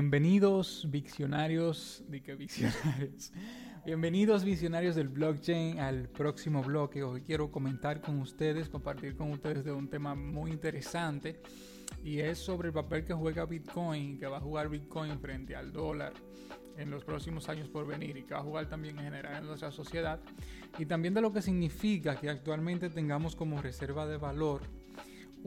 Bienvenidos visionarios. Bienvenidos visionarios del blockchain al próximo bloque. Hoy quiero comentar con ustedes, compartir con ustedes de un tema muy interesante y es sobre el papel que juega Bitcoin, que va a jugar Bitcoin frente al dólar en los próximos años por venir y que va a jugar también en general en nuestra sociedad y también de lo que significa que actualmente tengamos como reserva de valor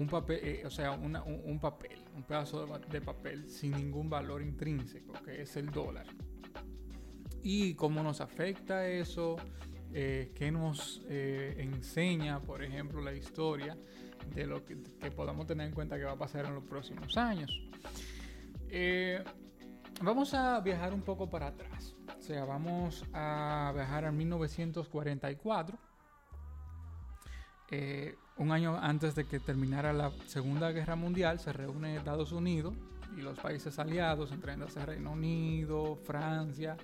un papel, eh, o sea, un, papel, un pedazo de, papel sin ningún valor intrínseco, que es el dólar. Y cómo nos afecta eso, eh, qué nos eh, enseña, por ejemplo, la historia de lo que, podamos tener en cuenta que va a pasar en los próximos años. vamos a viajar un poco para atrás. O sea, vamos a viajar a 1944 eh, un año antes de que terminara la Segunda Guerra Mundial, se reúnen Estados Unidos y los países aliados, entre ellos Reino Unido, Francia,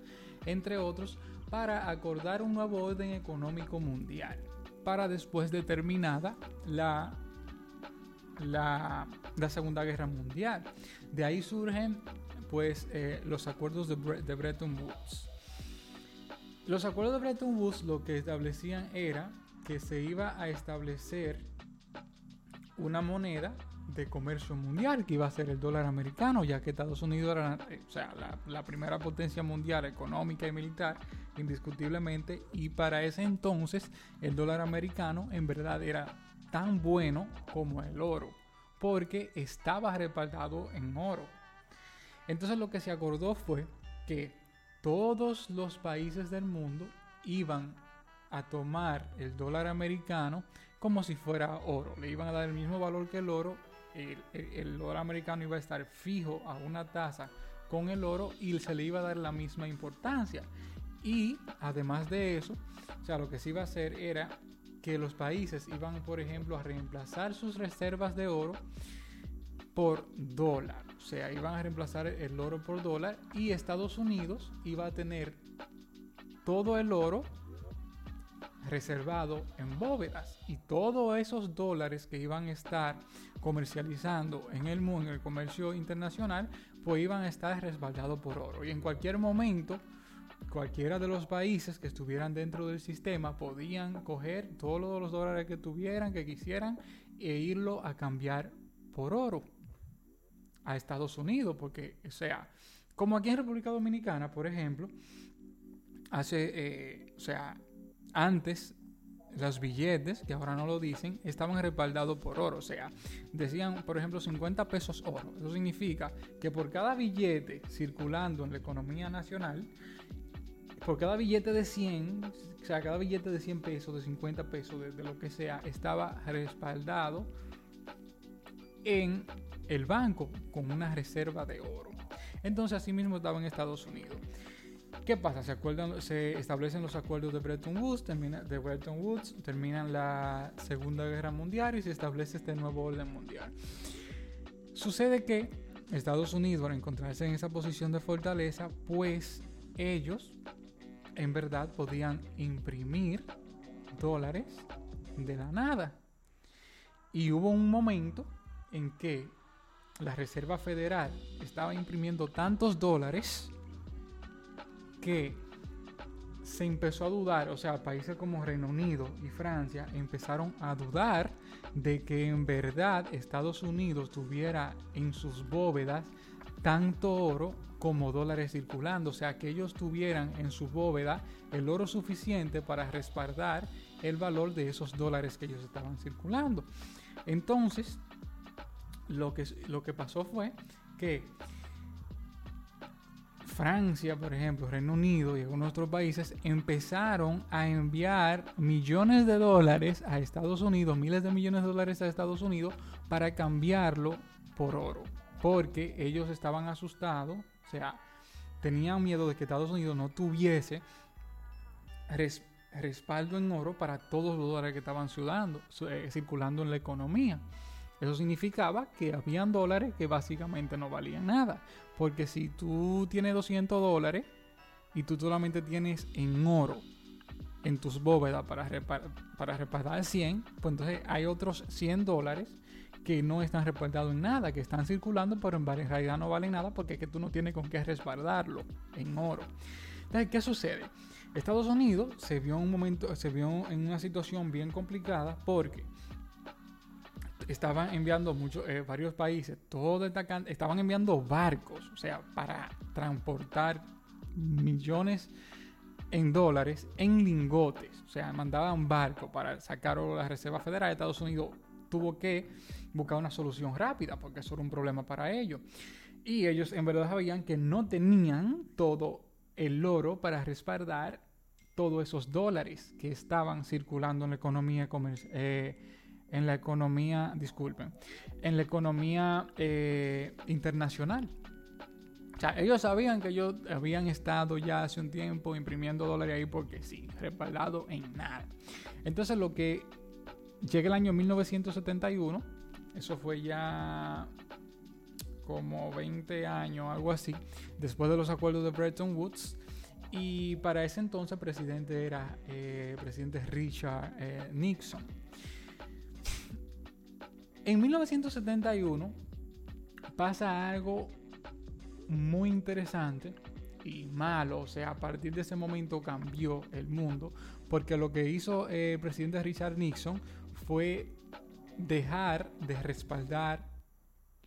entre otros, para acordar un nuevo orden económico mundial, para después de terminada la, la, Segunda Guerra Mundial. De ahí surgen pues eh, los acuerdos de, de Bretton Woods. Los acuerdos de Bretton Woods lo que establecían era que se iba a establecer una moneda de comercio mundial que iba a ser el dólar americano, ya que Estados Unidos era eh, o sea, la, primera potencia mundial económica y militar, indiscutiblemente, y para ese entonces el dólar americano en verdad era tan bueno como el oro, porque estaba respaldado en oro. Entonces lo que se acordó fue que todos los países del mundo iban a tomar el dólar americano como si fuera oro. Le iban a dar el mismo valor que el oro. El, dólar americano iba a estar fijo a una tasa con el oro y se le iba a dar la misma importancia. Y además de eso, o sea, lo que se iba a hacer era que los países iban, por ejemplo, a reemplazar sus reservas de oro por dólar. O sea, iban a reemplazar el oro por dólar y Estados Unidos iba a tener todo el oro reservado en bóvedas y todos esos dólares que iban a estar comercializando en el mundo, en el comercio internacional, pues iban a estar respaldados por oro. Y en cualquier momento, cualquiera de los países que estuvieran dentro del sistema podían coger todos los dólares que tuvieran, que quisieran, e irlo a cambiar por oro a Estados Unidos, porque, o sea, como aquí en República Dominicana, por ejemplo, hace, eh, o sea, antes, los billetes, que ahora no lo dicen, estaban respaldados por oro. O sea, decían, por ejemplo, 50 pesos oro. Eso significa que por cada billete circulando en la economía nacional, por cada billete de 100, o sea, cada billete de 100 pesos, de 50 pesos, de, lo que sea, estaba respaldado en el banco con una reserva de oro. Entonces, así mismo estaba en Estados Unidos. ¿Qué pasa? Se, establecen los acuerdos de Bretton Woods, termina, de Bretton Woods, terminan la Segunda Guerra Mundial y se establece este nuevo orden mundial. Sucede que Estados Unidos, al encontrarse en esa posición de fortaleza, pues ellos en verdad podían imprimir dólares de la nada. Y hubo un momento en que la Reserva Federal estaba imprimiendo tantos dólares que se empezó a dudar, o sea, países como Reino Unido y Francia empezaron a dudar de que en verdad Estados Unidos tuviera en sus bóvedas tanto oro como dólares circulando, o sea, que ellos tuvieran en su bóveda el oro suficiente para respaldar el valor de esos dólares que ellos estaban circulando. Entonces, lo que, lo que pasó fue que Francia, por ejemplo, Reino Unido y algunos otros países empezaron a enviar millones de dólares a Estados Unidos, miles de millones de dólares a Estados Unidos para cambiarlo por oro, porque ellos estaban asustados, o sea, tenían miedo de que Estados Unidos no tuviese respaldo en oro para todos los dólares que estaban eh, circulando en la economía. Eso significaba que habían dólares que básicamente no valían nada. Porque si tú tienes 200 dólares y tú solamente tienes en oro en tus bóvedas para, para respaldar 100, pues entonces hay otros 100 dólares que no están respaldados en nada, que están circulando, pero en realidad no valen nada porque es que tú no tienes con qué respaldarlo en oro. Entonces, ¿qué sucede? Estados Unidos se vio un momento, se vio en una situación bien complicada porque estaban enviando muchos, eh, varios países, todo estaban enviando barcos, o sea, para transportar millones en dólares en lingotes, o sea, mandaban barcos para sacar la Reserva Federal de Estados Unidos tuvo que buscar una solución rápida porque eso era un problema para ellos. Y ellos en verdad sabían que no tenían todo el oro para respaldar todos esos dólares que estaban circulando en la economía eh, en la economía, disculpen, en la economía eh, internacional. O sea, ellos sabían que ellos habían estado ya hace un tiempo imprimiendo dólares ahí porque sí, respaldado en nada. Entonces lo que llega el año 1971, eso fue ya como 20 años, algo así, después de los acuerdos de Bretton Woods. Y para ese entonces presidente era eh, presidente Richard eh, Nixon. En 1971 pasa algo muy interesante y malo, o sea, a partir de ese momento cambió el mundo, porque lo que hizo eh, el presidente Richard Nixon fue dejar de respaldar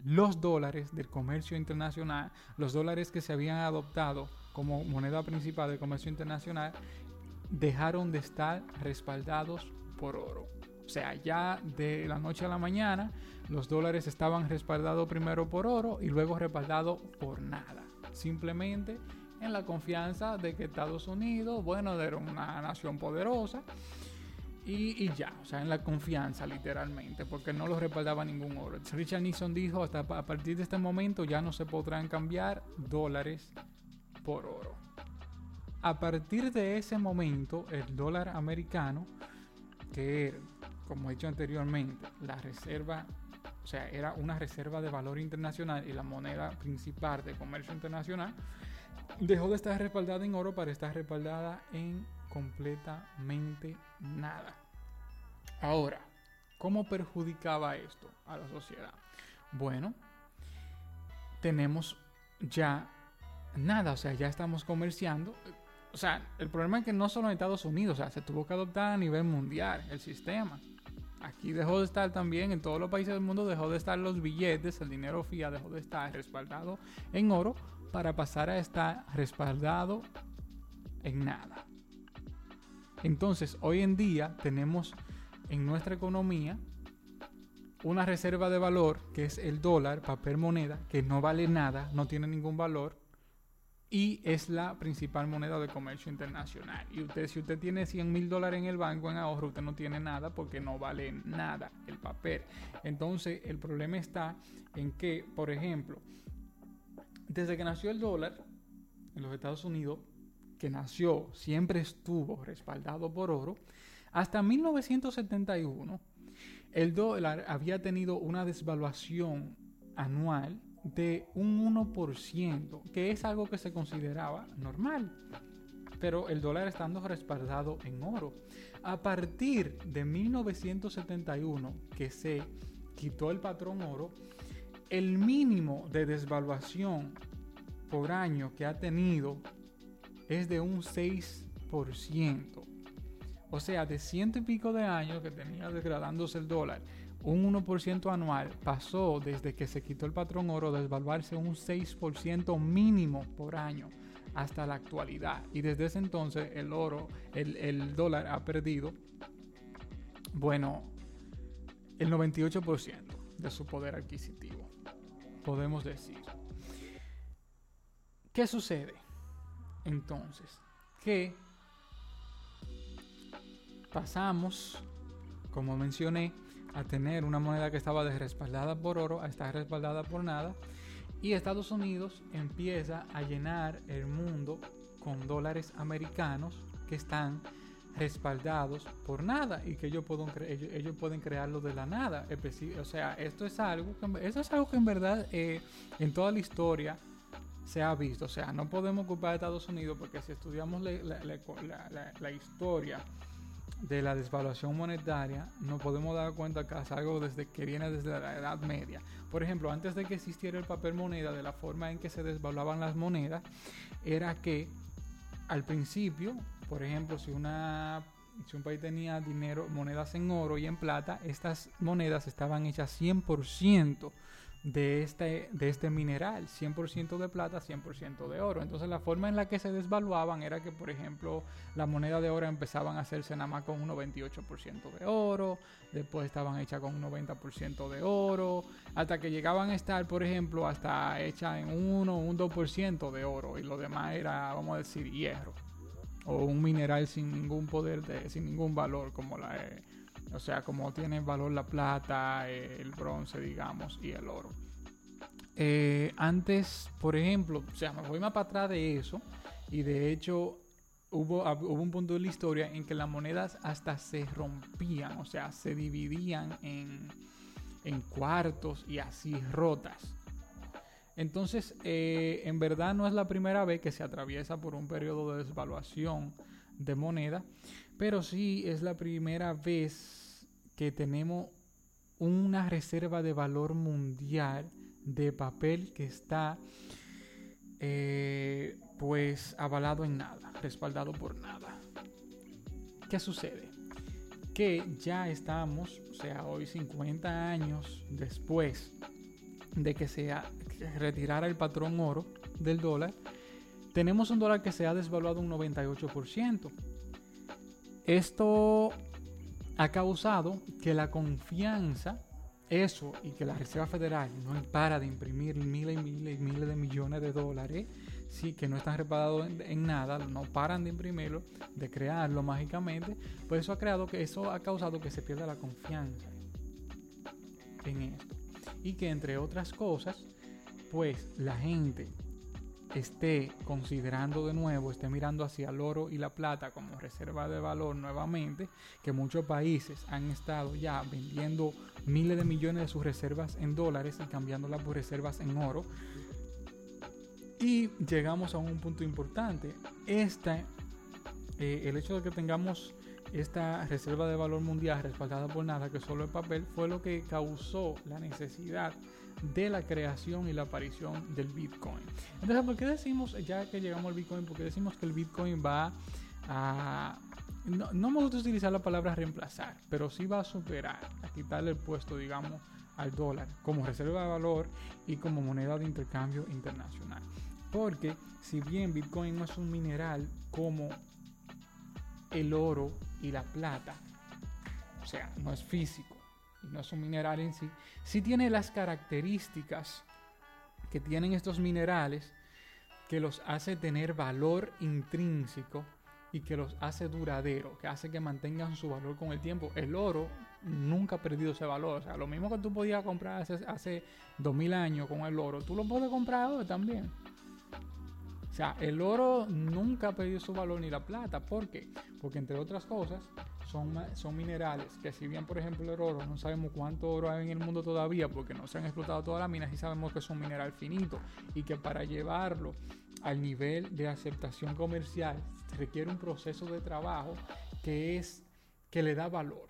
los dólares del comercio internacional, los dólares que se habían adoptado como moneda principal del comercio internacional, dejaron de estar respaldados por oro. O sea, ya de la noche a la mañana, los dólares estaban respaldados primero por oro y luego respaldados por nada. Simplemente en la confianza de que Estados Unidos, bueno, era una nación poderosa y, ya, o sea, en la confianza literalmente, porque no lo respaldaba ningún oro. Richard Nixon dijo, hasta a partir de este momento ya no se podrán cambiar dólares por oro. A partir de ese momento, el dólar americano, que como he dicho anteriormente, la reserva, o sea, era una reserva de valor internacional y la moneda principal de comercio internacional, dejó de estar respaldada en oro para estar respaldada en completamente nada. Ahora, ¿cómo perjudicaba esto a la sociedad? Bueno, tenemos ya nada, o sea, ya estamos comerciando. O sea, el problema es que no solo en Estados Unidos, o sea, se tuvo que adoptar a nivel mundial el sistema. Aquí dejó de estar también, en todos los países del mundo dejó de estar los billetes, el dinero fiat dejó de estar respaldado en oro para pasar a estar respaldado en nada. Entonces, hoy en día tenemos en nuestra economía una reserva de valor que es el dólar, papel moneda, que no vale nada, no tiene ningún valor y es la principal moneda de comercio internacional. Y usted, si usted tiene 100 mil dólares en el banco en ahorro, usted no tiene nada porque no vale nada el papel. Entonces, el problema está en que, por ejemplo, desde que nació el dólar en los Estados Unidos, que nació, siempre estuvo respaldado por oro, hasta 1971 el dólar había tenido una desvaluación anual de un 1%, que es algo que se consideraba normal, pero el dólar estando respaldado en oro. A partir de 1971, que se quitó el patrón oro, el mínimo de desvaluación por año que ha tenido es de un 6%. O sea, de ciento y pico de años que tenía degradándose el dólar, un 1% anual pasó desde que se quitó el patrón oro de desvaluarse un 6% mínimo por año hasta la actualidad. Y desde ese entonces el oro, el, el dólar ha perdido, bueno, el 98% de su poder adquisitivo, podemos decir. ¿Qué sucede? Entonces, que pasamos, como mencioné, a tener una moneda que estaba respaldada por oro a estar respaldada por nada. Y Estados Unidos empieza a llenar el mundo con dólares americanos que están respaldados por nada y que ellos pueden, ellos, pueden crearlo de la nada. O sea, esto es algo que, esto es algo que en verdad eh, en toda la historia se ha visto. O sea, no podemos culpar a Estados Unidos porque si estudiamos la historia de la desvaluación monetaria nos podemos dar cuenta que es algo desde que viene desde la Edad Media. Por ejemplo, antes de que existiera el papel moneda, de la forma en que se desvaluaban las monedas, era que al principio, por ejemplo, si si un país tenía dinero, monedas en oro y en plata, estas monedas estaban hechas 100% de este, de este mineral, 100% de plata, 100% de oro. Entonces la forma en la que se desvaluaban era que, por ejemplo, la moneda de oro empezaban a hacerse nada más con un 98% de oro, después estaban hechas con un 90% de oro, hasta que llegaban a estar, por ejemplo, hasta hechas en 1 o un 2% de oro y lo demás era, vamos a decir, hierro o un mineral sin ningún poder, de, sin ningún valor como la... Eh, o sea, como tiene valor la plata, eh, el bronce, digamos, y el oro. Eh, antes, por ejemplo, o sea, me voy más para atrás de eso, y de hecho hubo, hubo un punto de la historia en que las monedas hasta se rompían, o sea, se dividían en, en cuartos y así rotas. Entonces, eh, en verdad no es la primera vez que se atraviesa por un periodo de desvaluación de moneda, pero sí es la primera vez que tenemos una reserva de valor mundial de papel que está eh, pues avalado en nada, respaldado por nada. ¿Qué sucede? Que ya estamos, o sea, hoy 50 años después de que se retirara el patrón oro del dólar, tenemos un dólar que se ha desvaluado un 98%. Esto ha causado que la confianza, eso y que la Reserva Federal no para de imprimir miles y miles y miles de millones de dólares, sí, que no están reparados en, nada, no paran de imprimirlo, de crearlo mágicamente, pues eso ha creado que eso ha causado que se pierda la confianza en esto. Y que entre otras cosas, pues la gente esté considerando de nuevo, esté mirando hacia el oro y la plata como reserva de valor nuevamente, que muchos países han estado ya vendiendo miles de millones de sus reservas en dólares y cambiándolas por reservas en oro. Y llegamos a un punto importante. Este, eh, el hecho de que tengamos esta reserva de valor mundial respaldada por nada, que solo el papel, fue lo que causó la necesidad de la creación y la aparición del Bitcoin. Entonces, ¿por qué decimos, ya que llegamos al Bitcoin, por qué decimos que el Bitcoin va a... No, no me gusta utilizar la palabra reemplazar, pero sí va a superar, a quitarle el puesto, digamos, al dólar como reserva de valor y como moneda de intercambio internacional. Porque si bien Bitcoin no es un mineral como el oro y la plata, o sea, no es físico, no es un mineral en sí, sí tiene las características que tienen estos minerales que los hace tener valor intrínseco y que los hace duradero, que hace que mantengan su valor con el tiempo. El oro nunca ha perdido ese valor. O sea, lo mismo que tú podías comprar hace, hace 2000 años con el oro, tú lo puedes comprar hoy también. El oro nunca ha perdido su valor ni la plata. ¿Por qué? Porque entre otras cosas, son, son minerales que si bien por ejemplo el oro no sabemos cuánto oro hay en el mundo todavía porque no se han explotado todas las minas y sabemos que es un mineral finito y que para llevarlo al nivel de aceptación comercial requiere un proceso de trabajo que es que le da valor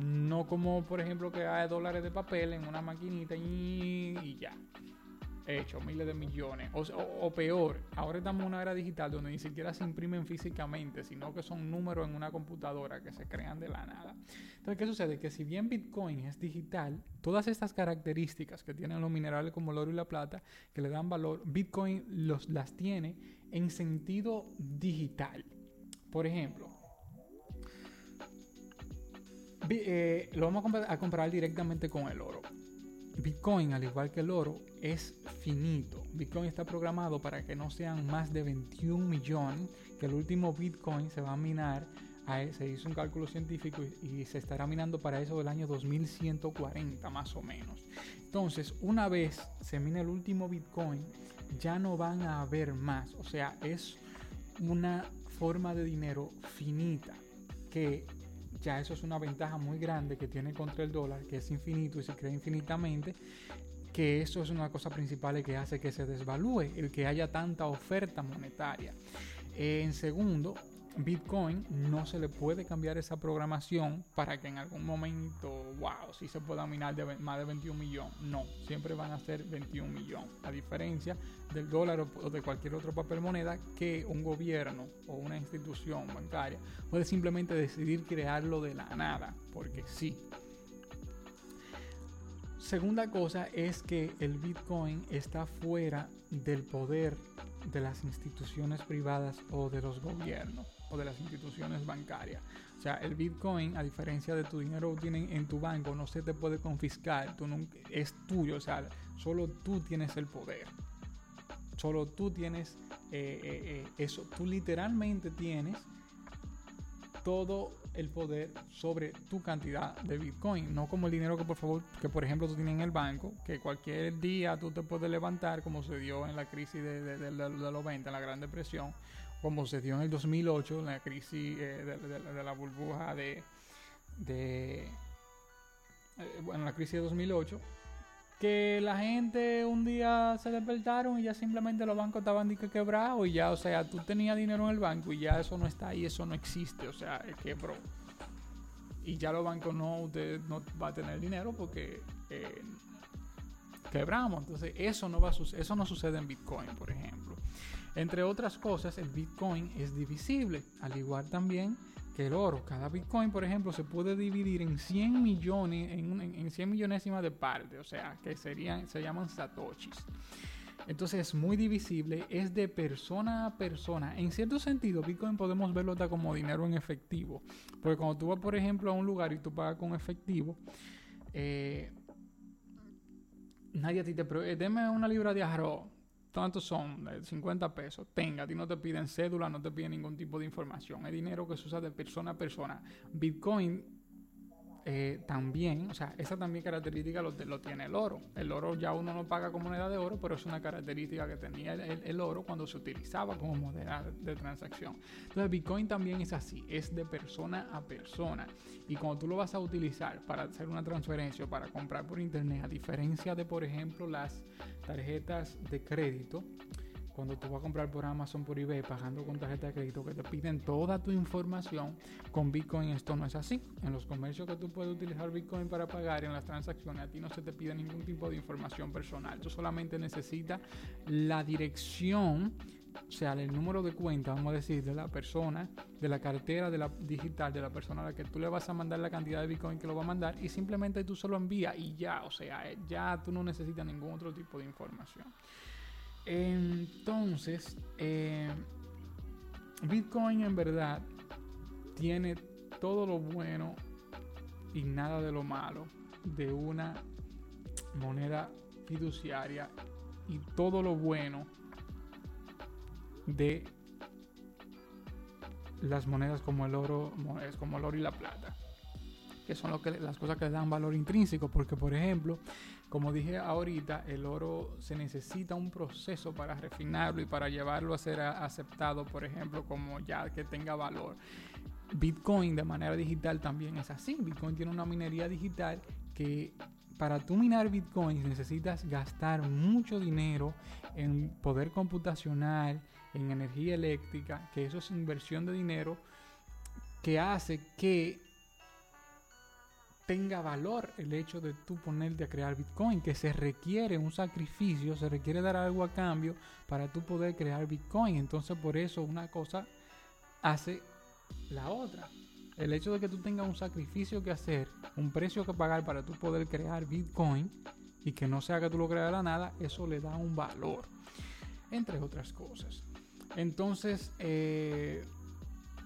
no como por ejemplo que hay dólares de papel en una maquinita y ya hecho miles de millones. O, peor, ahora estamos en una era digital donde ni siquiera se imprimen físicamente, sino que son números en una computadora que se crean de la nada. Entonces, ¿qué sucede? Que si bien Bitcoin es digital, todas estas características que tienen los minerales como el oro y la plata, que le dan valor, Bitcoin los, las tiene en sentido digital. Por ejemplo, eh, lo vamos a comparar directamente con el oro. Bitcoin, al igual que el oro, es finito. Bitcoin está programado para que no sean más de 21 millones, que el último Bitcoin se va a minar, se hizo un cálculo científico y, se estará minando para eso del año 2140 más o menos. Entonces, una vez se mina el último Bitcoin, ya no van a haber más. O sea, es una forma de dinero finita que ya eso es una ventaja muy grande que tiene contra el dólar, que es infinito y se crea infinitamente, que eso es una cosa principal que hace que se desvalúe, el que haya tanta oferta monetaria. en segundo, Bitcoin no se le puede cambiar esa programación para que en algún momento, wow, si se pueda minar de más de 21 millones. No, siempre van a ser 21 millones. A diferencia del dólar o de cualquier otro papel moneda que un gobierno o una institución bancaria puede simplemente decidir crearlo de la nada, porque sí. Segunda cosa es que el Bitcoin está fuera del poder de las instituciones privadas o de los gobiernos o de las instituciones bancarias. O sea, el Bitcoin, a diferencia de tu dinero que tienen en tu banco, no se te puede confiscar, tú es tuyo, o sea, solo tú tienes el poder. Solo tú tienes eh, eh, eh, eso, tú literalmente tienes todo el poder sobre tu cantidad de Bitcoin, no como el dinero que por favor, que por ejemplo tú tienes en el banco, que cualquier día tú te puedes levantar, como se dio en la crisis de, de, de los 20, en la Gran Depresión, como se dio en el 2008, en la crisis eh, de, la burbuja de, de eh, bueno, la crisis de 2008, que la gente un día se despertaron y ya simplemente los bancos estaban quebrados y ya, o sea, tú tenías dinero en el banco y ya eso no está ahí, eso no existe, o sea, quebró. Y ya los bancos no, usted no va a tener dinero porque eh, quebramos. Entonces, eso no va a eso no sucede en Bitcoin, por ejemplo. Entre otras cosas, el Bitcoin es divisible, al igual también que el oro. Cada Bitcoin, por ejemplo, se puede dividir en 100 millones, en, en 100 millonésimas de parte, o sea, que serían, se llaman satoshis. Entonces es muy divisible, es de persona a persona. En cierto sentido, Bitcoin podemos verlo como dinero en efectivo. Porque cuando tú vas, por ejemplo, a un lugar y tú pagas con efectivo, eh, nadie a ti te pregunta, deme una libra de arroz tantos son? 50 eh, pesos. Tenga, a ti no te piden cédula, no te piden ningún tipo de información. Es dinero que se usa de persona a persona. Bitcoin eh, también, o sea, esa también característica lo, tiene el oro. El oro ya uno no paga como moneda de oro, pero es una característica que tenía el, oro cuando se utilizaba como moneda de, transacción. Entonces, Bitcoin también es así, es de persona a persona. Y cuando tú lo vas a utilizar para hacer una transferencia o para comprar por internet, a diferencia de, por ejemplo, las tarjetas de crédito, cuando tú vas a comprar por Amazon, por eBay, pagando con tarjeta de crédito, que te piden toda tu información, con Bitcoin esto no es así. En los comercios que tú puedes utilizar Bitcoin para pagar en las transacciones, a ti no se te pide ningún tipo de información personal. Tú solamente necesitas la dirección o sea, el número de cuenta, vamos a decir, de la persona, de la cartera de la digital de la persona a la que tú le vas a mandar la cantidad de Bitcoin que lo va a mandar y simplemente tú solo envías y ya, o sea, ya tú no necesitas ningún otro tipo de información. Entonces, eh, Bitcoin en verdad tiene todo lo bueno y nada de lo malo de una moneda fiduciaria y todo lo bueno de las monedas como el oro, como el oro y la plata, que son lo que, las cosas que dan valor intrínseco, porque por ejemplo, como dije ahorita, el oro se necesita un proceso para refinarlo y para llevarlo a ser aceptado, por ejemplo, como ya que tenga valor. Bitcoin de manera digital también es así. Bitcoin tiene una minería digital que para tú minar Bitcoin necesitas gastar mucho dinero en poder computacional, en energía eléctrica, que eso es inversión de dinero que hace que tenga valor el hecho de tú ponerte a crear Bitcoin, que se requiere un sacrificio, se requiere dar algo a cambio para tú poder crear Bitcoin. Entonces por eso una cosa hace la otra. El hecho de que tú tengas un sacrificio que hacer, un precio que pagar para tú poder crear Bitcoin y que no sea que tú lo creas la nada, eso le da un valor, entre otras cosas. Entonces, eh,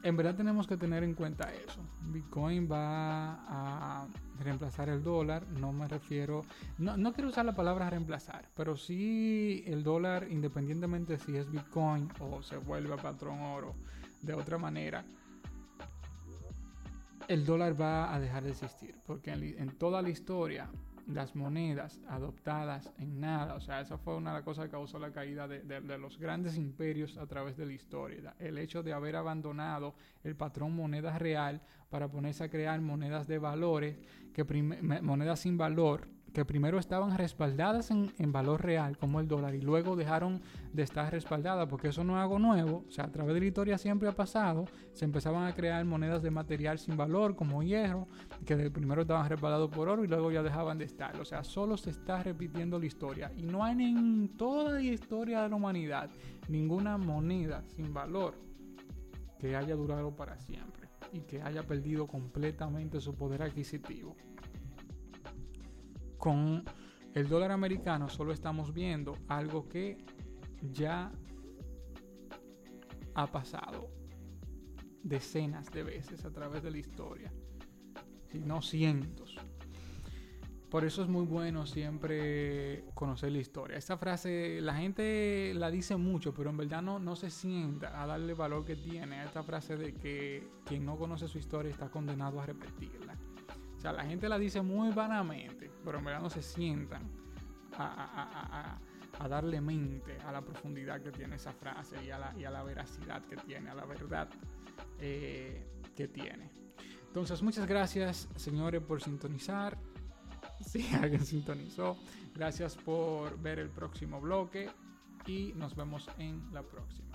en verdad tenemos que tener en cuenta eso. Bitcoin va a reemplazar el dólar, no me refiero, no, quiero usar la palabra reemplazar, pero sí el dólar, independientemente si es Bitcoin o se vuelve patrón oro de otra manera, el dólar va a dejar de existir, porque en toda la historia las monedas adoptadas en nada. O sea, esa fue una de las cosas que causó la caída de, los grandes imperios a través de la historia. El hecho de haber abandonado el patrón moneda real para ponerse a crear monedas de valores, que monedas sin valor, que primero estaban respaldadas en, valor real, como el dólar, y luego dejaron de estar respaldadas, porque eso no es algo nuevo. O sea, a través de la historia siempre ha pasado. Se empezaban a crear monedas de material sin valor, como hierro, que primero estaban respaldados por oro y luego ya dejaban de estar. O sea, solo se está repitiendo la historia. Y no hay en toda la historia de la humanidad ninguna moneda sin valor que haya durado para siempre y que haya perdido completamente su poder adquisitivo con el dólar americano solo estamos viendo algo que ya ha pasado decenas de veces a través de la historia, si no cientos. Por eso es muy bueno siempre conocer la historia. Esta frase la gente la dice mucho, pero en verdad no, no se sienta a darle valor que tiene a esta frase de que quien no conoce su historia está condenado a repetirla sea, la gente la dice muy vanamente, pero en verdad no se sientan a, darle mente a la profundidad que tiene esa frase y a la, veracidad que tiene, a la verdad eh, que tiene. Entonces, muchas gracias, señores, por sintonizar. Si alguien sintonizó, gracias por ver el próximo bloque y nos vemos en la próxima.